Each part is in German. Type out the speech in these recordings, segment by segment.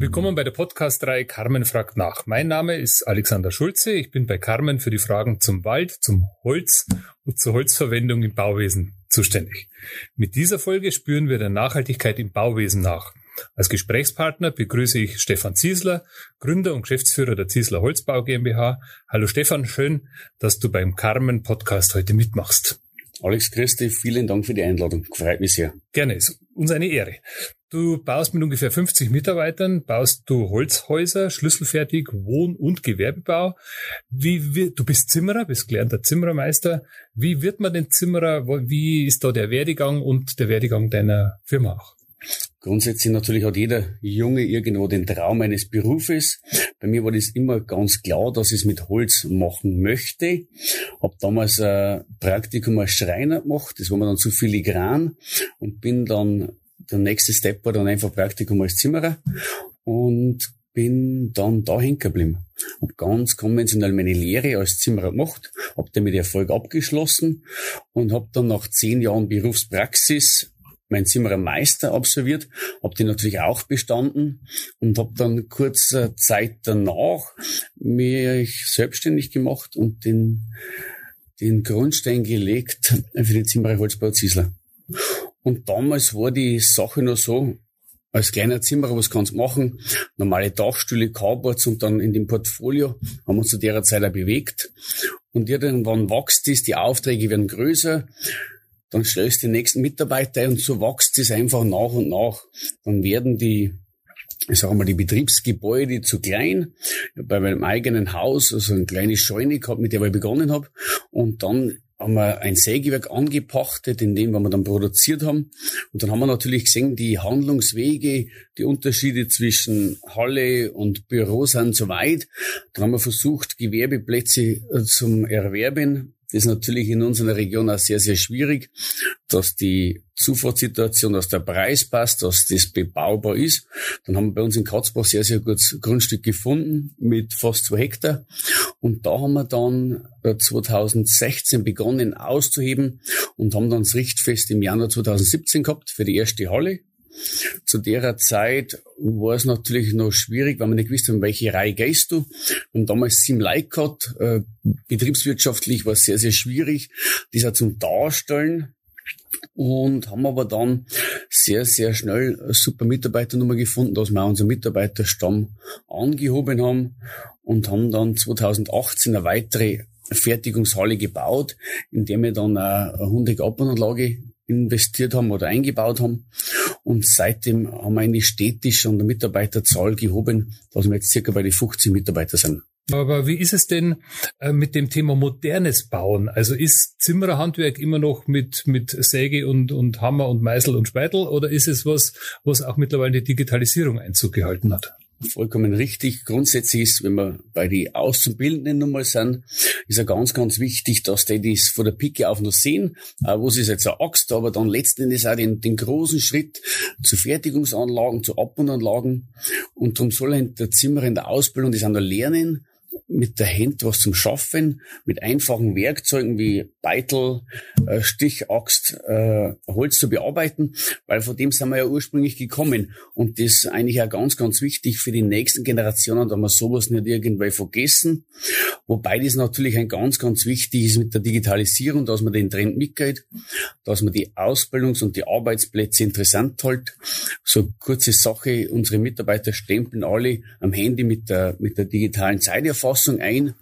Willkommen bei der Podcast-Reihe Carmen fragt nach. Mein Name ist Alexander Schulze. Ich bin bei Carmen für die Fragen zum Wald, zum Holz und zur Holzverwendung im Bauwesen zuständig. Mit dieser Folge spüren wir der Nachhaltigkeit im Bauwesen nach. Als Gesprächspartner begrüße ich Stefan Ziesler, Gründer und Geschäftsführer der Ziesler Holzbau GmbH. Hallo Stefan, schön, dass du beim Carmen Podcast heute mitmachst. Alex Christi, vielen Dank für die Einladung. Freut mich sehr. Gerne, ist uns eine Ehre. Du baust mit ungefähr 50 Mitarbeitern, baust du Holzhäuser, schlüsselfertig, Wohn- und Gewerbebau. Wie wird, du bist Zimmerer, bist gelernter Zimmerermeister. Wie wird man denn Zimmerer? Wie ist da der Werdegang und der Werdegang deiner Firma auch? Grundsätzlich natürlich hat jeder Junge irgendwo den Traum eines Berufes. Bei mir war das immer ganz klar, dass ich es mit Holz machen möchte. Hab damals ein Praktikum als Schreiner gemacht. Das war mir dann zu filigran und bin dann, der nächste Step war dann einfach Praktikum als Zimmerer und bin dann da hängen geblieben. Hab ganz konventionell meine Lehre als Zimmerer gemacht, hab damit Erfolg abgeschlossen und hab dann nach zehn Jahren Berufspraxis mein Zimmerer Meister absolviert, habe den natürlich auch bestanden und habe dann kurze Zeit danach mich selbstständig gemacht und den, den Grundstein gelegt für den Zimmerer Holzbau Ziesler. Und damals war die Sache noch so, als kleiner Zimmerer, was kannst du machen? Normale Dachstühle, Carports und dann in dem Portfolio haben wir uns zu der Zeit auch bewegt. Und irgendwann wächst es, die Aufträge werden größer dann stellst du den nächsten Mitarbeiter und so wächst es einfach nach und nach. Dann werden die, ich sage mal, die Betriebsgebäude zu klein. Bei meinem eigenen Haus, also ein kleines Scheune gehabt, mit der ich begonnen habe. Und dann haben wir ein Sägewerk angepachtet, in dem wir dann produziert haben. Und dann haben wir natürlich gesehen, die Handlungswege, die Unterschiede zwischen Halle und Büro sind so weit. Dann haben wir versucht, Gewerbeplätze äh, zum Erwerben das ist natürlich in unserer Region auch sehr, sehr schwierig, dass die Zufahrtssituation, dass der Preis passt, dass das bebaubar ist. Dann haben wir bei uns in Katzbach sehr, sehr gutes Grundstück gefunden mit fast zwei Hektar. Und da haben wir dann 2016 äh, begonnen auszuheben und haben dann das Richtfest im Januar 2017 gehabt für die erste Halle. Zu der Zeit war es natürlich noch schwierig, weil wir nicht gewusst haben, welche Reihe gehst du. Und damals Leute gehabt. Äh, betriebswirtschaftlich war es sehr, sehr schwierig, das auch zum Darstellen. Und haben aber dann sehr, sehr schnell eine super Mitarbeiternummer gefunden, dass wir unseren Mitarbeiterstamm angehoben haben und haben dann 2018 eine weitere Fertigungshalle gebaut, in der wir dann eine 100 Abbahnanlage investiert haben oder eingebaut haben. Und seitdem haben wir eigentlich stetig schon die Mitarbeiterzahl gehoben, dass wir jetzt circa bei den 50 Mitarbeiter sind. Aber wie ist es denn äh, mit dem Thema modernes Bauen? Also ist Zimmererhandwerk immer noch mit, mit Säge und, und Hammer und Meißel und Speitel oder ist es was, was auch mittlerweile die Digitalisierung Einzug gehalten hat? Vollkommen richtig. Grundsätzlich ist, wenn wir bei die Auszubildenden nochmal sind, ist ja ganz, ganz wichtig, dass die das von der Pike auf noch sehen, wo sie jetzt eine Axt, aber dann letzten Endes auch den, den großen Schritt zu Fertigungsanlagen, zu Abbahnanlagen. Und darum soll ein der Zimmer in der Ausbildung das auch noch lernen, mit der Hand was zum Schaffen, mit einfachen Werkzeugen wie Beitel, äh, Stichaxt, äh, Holz zu bearbeiten, weil von dem sind wir ja ursprünglich gekommen. Und das ist eigentlich auch ganz, ganz wichtig für die nächsten Generationen, da wir sowas nicht irgendwie vergessen. Wobei das natürlich ein ganz, ganz wichtig ist mit der Digitalisierung, dass man den Trend mitgeht, dass man die Ausbildungs- und die Arbeitsplätze interessant hält. So kurze Sache, unsere Mitarbeiter stempeln alle am Handy mit der, mit der digitalen Zeiterfassung ein,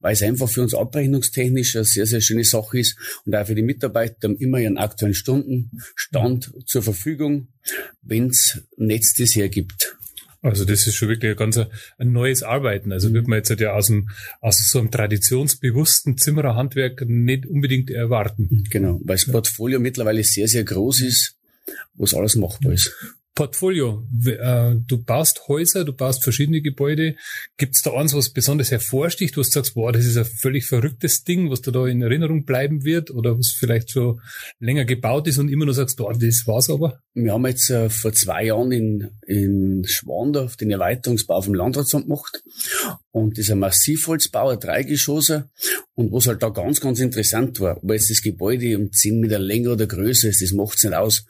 weil es einfach für uns abrechnungstechnisch eine sehr, sehr schöne Sache ist und auch für die Mitarbeiter haben immer ihren aktuellen Stundenstand zur Verfügung, wenn's Netz das hergibt. Also das ist schon wirklich ein ganz ein neues Arbeiten. Also wird man jetzt ja aus dem aus so einem traditionsbewussten Zimmererhandwerk nicht unbedingt erwarten. Genau, weil das Portfolio mittlerweile sehr, sehr groß ist, wo es alles machbar ist. Portfolio. Äh, du baust Häuser, du baust verschiedene Gebäude. Gibt es da eins, was besonders hervorsticht, wo du sagst, boah, das ist ein völlig verrücktes Ding, was da, da in Erinnerung bleiben wird oder was vielleicht schon länger gebaut ist und immer nur sagst, oh, das war's aber? Wir haben jetzt äh, vor zwei Jahren in, in Schwandorf den Erweiterungsbau vom Landratsamt gemacht Und dieser Massivholzbauer, Dreigeschosser. Und was halt da ganz, ganz interessant war, weil jetzt das Gebäude um 10 Meter länger oder größer ist, das macht's nicht aus.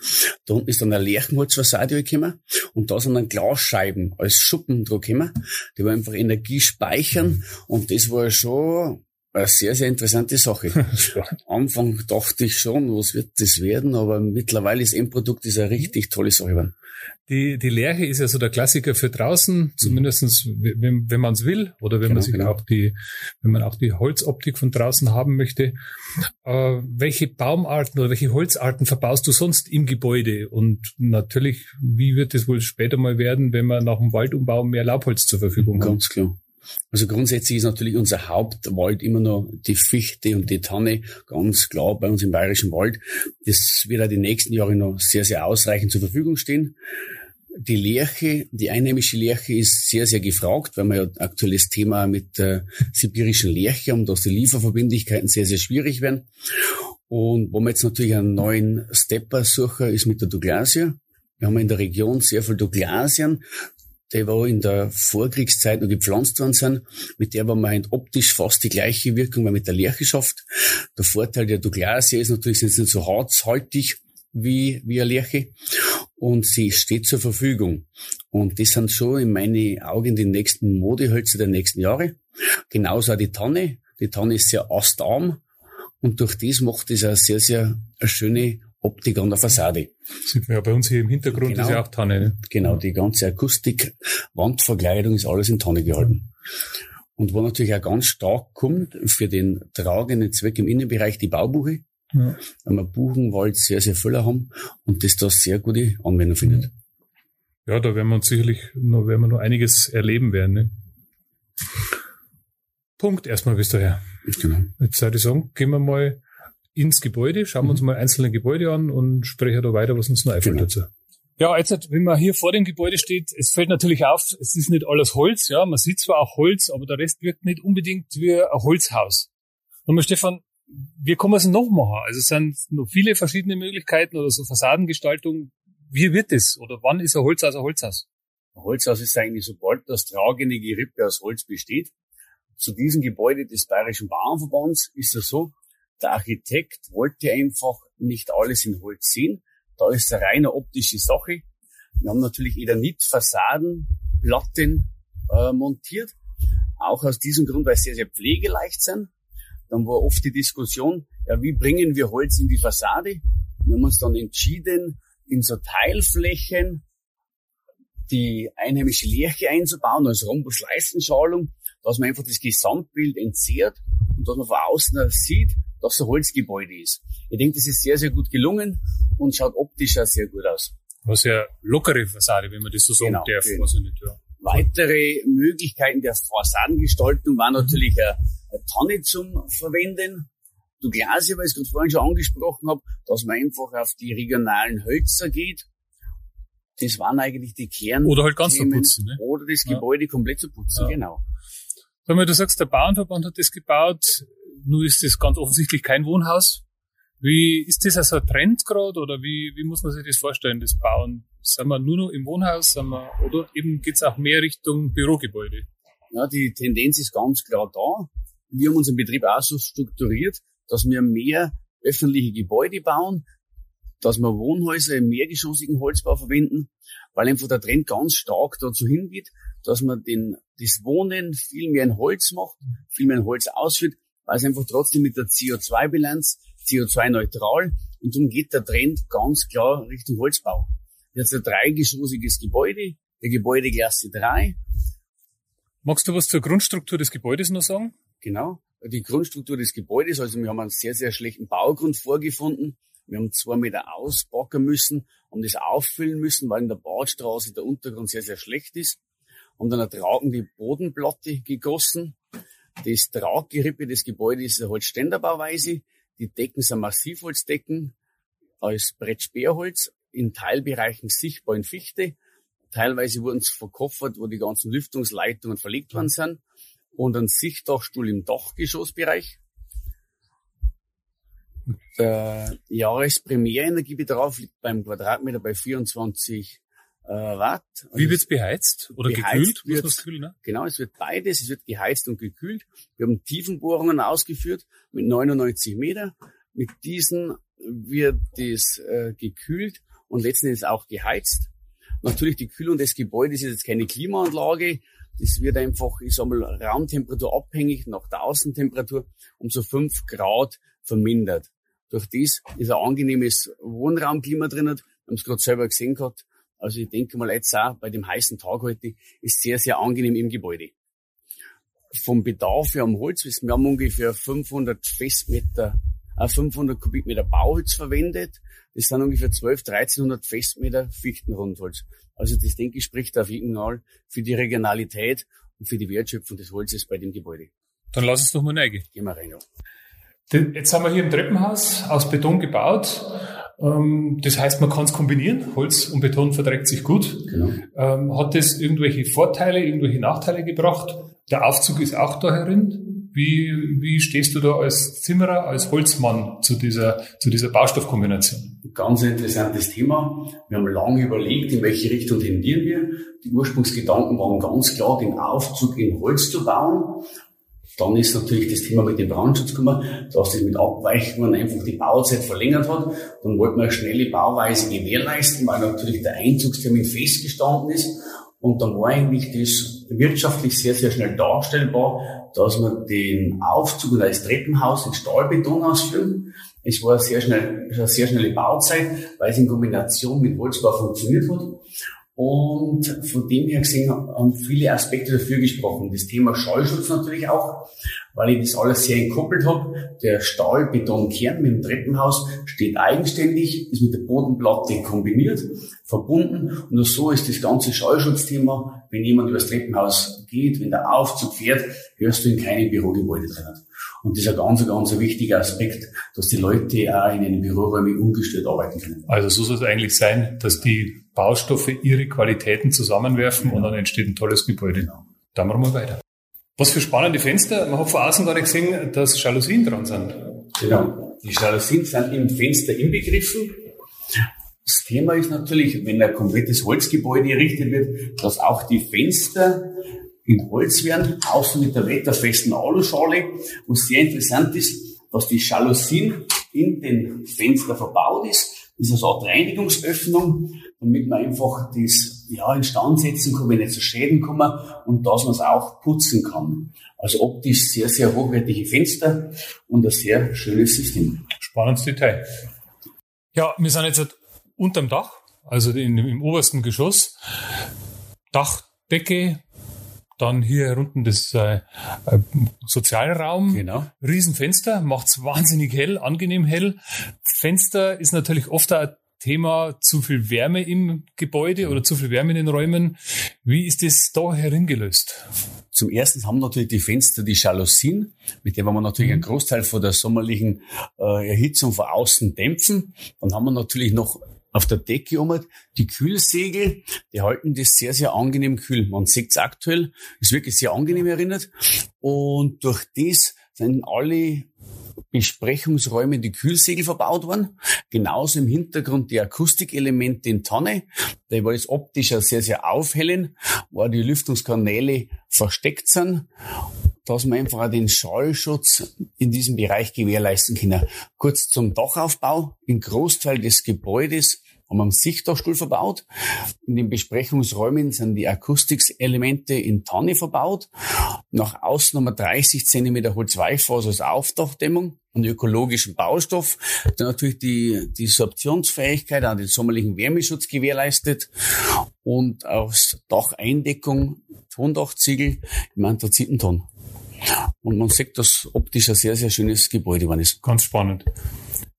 Da unten ist dann eine Lärchenholzfassade gekommen und da sind dann Glasscheiben als Schuppen drauf gekommen. Die war einfach Energie speichern und das war schon eine sehr, sehr interessante Sache. Am Anfang dachte ich schon, was wird das werden, aber mittlerweile ist Endprodukt ist eine richtig tolle Sache geworden. Die, die Lerche ist ja so der Klassiker für draußen, zumindestens wenn, wenn man es will oder wenn genau, man sich genau. auch die, wenn man auch die Holzoptik von draußen haben möchte. Äh, welche Baumarten oder welche Holzarten verbaust du sonst im Gebäude? Und natürlich, wie wird es wohl später mal werden, wenn man nach dem Waldumbau mehr Laubholz zur Verfügung hat? Ganz klar. Also grundsätzlich ist natürlich unser Hauptwald immer noch die Fichte und die Tanne, ganz klar bei uns im Bayerischen Wald. Das wird auch die nächsten Jahre noch sehr, sehr ausreichend zur Verfügung stehen. Die Lerche, die einheimische Lerche ist sehr, sehr gefragt, weil wir ja aktuelles Thema mit der sibirischen Lerche haben, dass die Lieferverbindlichkeiten sehr, sehr schwierig werden. Und wo wir jetzt natürlich einen neuen Stepper suchen, ist mit der Douglasia. Wir haben in der Region sehr viel Douglasien die wo in der Vorkriegszeit noch gepflanzt worden sind. Mit der man optisch fast die gleiche Wirkung wie mit der Lerche schafft. Der Vorteil der Douglasia ist natürlich, sind sie nicht so harzhaltig wie, wie eine Lerche. Und sie steht zur Verfügung. Und das sind schon in meinen Augen die nächsten Modehölzer der nächsten Jahre. Genauso auch die Tanne. Die Tanne ist sehr astarm. Und durch das macht es eine sehr, sehr schöne Optik an der Fassade. Sieht man ja bei uns hier im Hintergrund, genau, ist ja auch Tanne. Ne? Genau, die ganze Akustik, Wandverkleidung ist alles in Tanne gehalten. Und wo natürlich auch ganz stark kommt, für den tragenden Zweck im Innenbereich die Baubuche, ja. weil wir Buchenwald sehr, sehr voller haben und das da sehr gute Anwendung findet. Ja, da werden wir uns sicherlich noch, werden wir noch einiges erleben werden. Ne? Punkt erstmal bis daher. Genau. Jetzt würde ich sagen, gehen wir mal ins Gebäude, schauen wir uns mhm. mal einzelne Gebäude an und sprechen da weiter, was uns noch einfällt genau. dazu. Ja, jetzt, wenn man hier vor dem Gebäude steht, es fällt natürlich auf, es ist nicht alles Holz, ja, man sieht zwar auch Holz, aber der Rest wirkt nicht unbedingt wie ein Holzhaus. Und mal Stefan, wie kann man es noch machen? Also es sind noch viele verschiedene Möglichkeiten oder so Fassadengestaltung. Wie wird es? Oder wann ist ein Holzhaus ein Holzhaus? Ein Holzhaus ist eigentlich sobald das tragende Gerippe aus Holz besteht. Zu diesem Gebäude des Bayerischen Bauernverbands ist es so, der Architekt wollte einfach nicht alles in Holz sehen. Da ist eine reine optische Sache. Wir haben natürlich Eternit-Fassaden, Platten äh, montiert. Auch aus diesem Grund, weil sie sehr, sehr pflegeleicht sind. Dann war oft die Diskussion, ja, wie bringen wir Holz in die Fassade? Wir haben uns dann entschieden, in so Teilflächen die einheimische Lärche einzubauen als Rhombusleistenschalung, dass man einfach das Gesamtbild entzehrt und dass man von außen sieht, dass ein Holzgebäude ist. Ich denke, das ist sehr, sehr gut gelungen und schaut optisch auch sehr gut aus. Was ja lockere Fassade, wenn man das so sagen genau, darf. Genau. Nicht, ja. Weitere Möglichkeiten der Fassadengestaltung waren natürlich eine, eine Tonne zum Verwenden. Du Glasie, weil ich es gerade vorhin schon angesprochen habe, dass man einfach auf die regionalen Hölzer geht. Das waren eigentlich die Kern. Oder halt ganz zu putzen. Ne? Oder das Gebäude ja. komplett zu putzen, ja. genau. Mal, du sagst, der Bauernverband hat das gebaut. Nur ist das ganz offensichtlich kein Wohnhaus. Wie ist das also ein Trend gerade oder wie, wie muss man sich das vorstellen, das Bauen? Sind wir nur noch im Wohnhaus sind wir, oder eben geht's auch mehr Richtung Bürogebäude? Ja, die Tendenz ist ganz klar da. Wir haben unseren Betrieb auch so strukturiert, dass wir mehr öffentliche Gebäude bauen, dass wir Wohnhäuser im mehrgeschossigen Holzbau verwenden, weil einfach der Trend ganz stark dazu hingeht, dass man den, das Wohnen viel mehr in Holz macht, viel mehr in Holz ausführt, es einfach trotzdem mit der CO2-Bilanz CO2-neutral und darum geht der Trend ganz klar Richtung Holzbau. Jetzt ein dreigeschossiges Gebäude, der Gebäudeklasse 3. Magst du was zur Grundstruktur des Gebäudes noch sagen? Genau. Die Grundstruktur des Gebäudes, also wir haben einen sehr, sehr schlechten Baugrund vorgefunden. Wir haben zwei Meter ausbacken müssen, haben das auffüllen müssen, weil in der Badstraße der Untergrund sehr, sehr schlecht ist. Haben dann eine tragende Bodenplatte gegossen, das Traggerippe des Gebäudes ist eine Holzständerbauweise. Die Decken sind Massivholzdecken aus Brettsperrholz, in Teilbereichen sichtbar in Fichte. Teilweise wurden sie verkoffert, wo die ganzen Lüftungsleitungen verlegt worden sind. Und ein Sichtdachstuhl im Dachgeschossbereich. Der Jahresprimärenergiebedarf liegt beim Quadratmeter bei 24 äh, Watt. Also Wie wird's beheizt oder gekühlt? Wird, kühlen, ne? Genau, es wird beides. Es wird geheizt und gekühlt. Wir haben Tiefenbohrungen ausgeführt mit 99 Meter. Mit diesen wird das äh, gekühlt und letzten Endes auch geheizt. Natürlich die Kühlung des Gebäudes ist jetzt keine Klimaanlage. Das wird einfach, ich sag mal, Raumtemperatur abhängig nach der Außentemperatur um so fünf Grad vermindert. Durch das ist ein angenehmes Wohnraumklima drin. Wir haben es gerade selber gesehen gehabt. Also ich denke mal jetzt auch bei dem heißen Tag heute ist sehr, sehr angenehm im Gebäude. Vom Bedarf her am Holz, wir haben ungefähr 500 Festmeter, äh 500 Kubikmeter Bauholz verwendet. Das sind ungefähr 12, 1300 Festmeter Fichtenrundholz. Also das denke ich spricht auf jeden Fall für die Regionalität und für die Wertschöpfung des Holzes bei dem Gebäude. Dann lass uns doch mal reingehen. Gehen wir rein, ja. Jetzt haben wir hier ein Treppenhaus aus Beton gebaut. Ähm, das heißt, man kann es kombinieren. Holz und Beton verträgt sich gut. Genau. Ähm, hat das irgendwelche Vorteile, irgendwelche Nachteile gebracht? Der Aufzug ist auch da herin. Wie, wie stehst du da als Zimmerer, als Holzmann zu dieser, zu dieser Baustoffkombination? Ganz interessantes Thema. Wir haben lange überlegt, in welche Richtung tendieren wir. Die Ursprungsgedanken waren ganz klar, den Aufzug in Holz zu bauen. Dann ist natürlich das Thema mit dem Brandschutz gekommen, dass das mit Abweichungen einfach die Bauzeit verlängert hat. Dann wollten wir eine schnelle Bauweise gewährleisten, weil natürlich der Einzugstermin festgestanden ist. Und dann war eigentlich das wirtschaftlich sehr, sehr schnell darstellbar, dass wir den Aufzug als Treppenhaus in Stahlbeton ausführen. Es war sehr schnell, eine sehr schnelle Bauzeit, weil es in Kombination mit Holzbau funktioniert hat. Und von dem her gesehen haben viele Aspekte dafür gesprochen. Das Thema Schallschutz natürlich auch, weil ich das alles sehr entkoppelt habe. Der Stahlbetonkern mit dem Treppenhaus steht eigenständig, ist mit der Bodenplatte kombiniert, verbunden. Und so ist das ganze Schallschutzthema, wenn jemand übers Treppenhaus geht, wenn der Aufzug fährt, hörst du in keinem Bürogebäude drinnen. Und das ist ein ganz, ganz wichtiger Aspekt, dass die Leute auch in den Büroräumen ungestört arbeiten können. Also so soll es eigentlich sein, dass die Baustoffe ihre Qualitäten zusammenwerfen ja. und dann entsteht ein tolles Gebäude. Genau. Dann machen wir weiter. Was für spannende Fenster. Man hat von außen gar nicht gesehen, dass Jalousien dran sind. Genau. Die Jalousien sind im Fenster inbegriffen. Das Thema ist natürlich, wenn ein komplettes Holzgebäude errichtet wird, dass auch die Fenster in Holz werden, außen mit der wetterfesten Aluschale. Was sehr interessant ist, dass die Jalousien in den Fenster verbaut ist. Das ist eine Art Reinigungsöffnung, damit man einfach das ja, instand setzen kann, wenn nicht zu Schäden kommen und dass man es auch putzen kann. Also optisch sehr, sehr hochwertige Fenster und ein sehr schönes System. Spannendes Detail. Ja, wir sind jetzt unterm Dach, also in, im obersten Geschoss. Dachdecke, dann hier unten das äh, äh, Sozialraum. Genau. Riesenfenster, macht's wahnsinnig hell, angenehm hell. Fenster ist natürlich oft ein Thema zu viel Wärme im Gebäude oder zu viel Wärme in den Räumen. Wie ist das da heringelöst? Zum ersten haben natürlich die Fenster die Jalousien, mit denen wir natürlich einen mhm. Großteil von der sommerlichen äh, Erhitzung von außen dämpfen. Dann haben wir natürlich noch auf der Decke um die Kühlsegel, die halten das sehr, sehr angenehm kühl. Man sieht es aktuell, ist wirklich sehr angenehm erinnert. Und durch das sind alle Besprechungsräume die Kühlsegel verbaut worden. Genauso im Hintergrund die Akustikelemente in Tonne. Da war es optisch sehr, sehr aufhellen, wo die Lüftungskanäle versteckt sind dass man einfach den Schallschutz in diesem Bereich gewährleisten können. Kurz zum Dachaufbau. Im Großteil des Gebäudes haben wir einen Sichtdachstuhl verbaut. In den Besprechungsräumen sind die Akustikelemente in Tanne verbaut. Nach außen haben wir 30 cm Holzweichfaser als Aufdachdämmung und ökologischen Baustoff, der natürlich die, die Sorptionsfähigkeit an den sommerlichen Wärmeschutz gewährleistet und aus Dacheindeckung Tondachziegel im Anthrazitenton. Und man sieht, dass optisch ein sehr, sehr schönes Gebäude geworden ist. Ganz spannend.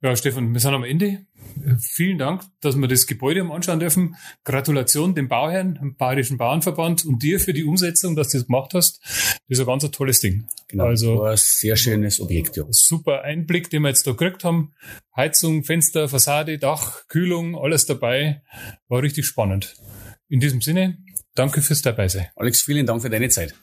Ja, Stefan, wir sind am Ende. Vielen Dank, dass wir das Gebäude am anschauen dürfen. Gratulation dem Bauherrn, dem Bayerischen Bauernverband und dir für die Umsetzung, dass du das gemacht hast. Das ist ein ganz tolles Ding. Genau, also, war ein sehr schönes Objekt, ja. Super Einblick, den wir jetzt da gekriegt haben. Heizung, Fenster, Fassade, Dach, Kühlung, alles dabei. War richtig spannend. In diesem Sinne, danke fürs Dabeisein. Alex, vielen Dank für deine Zeit.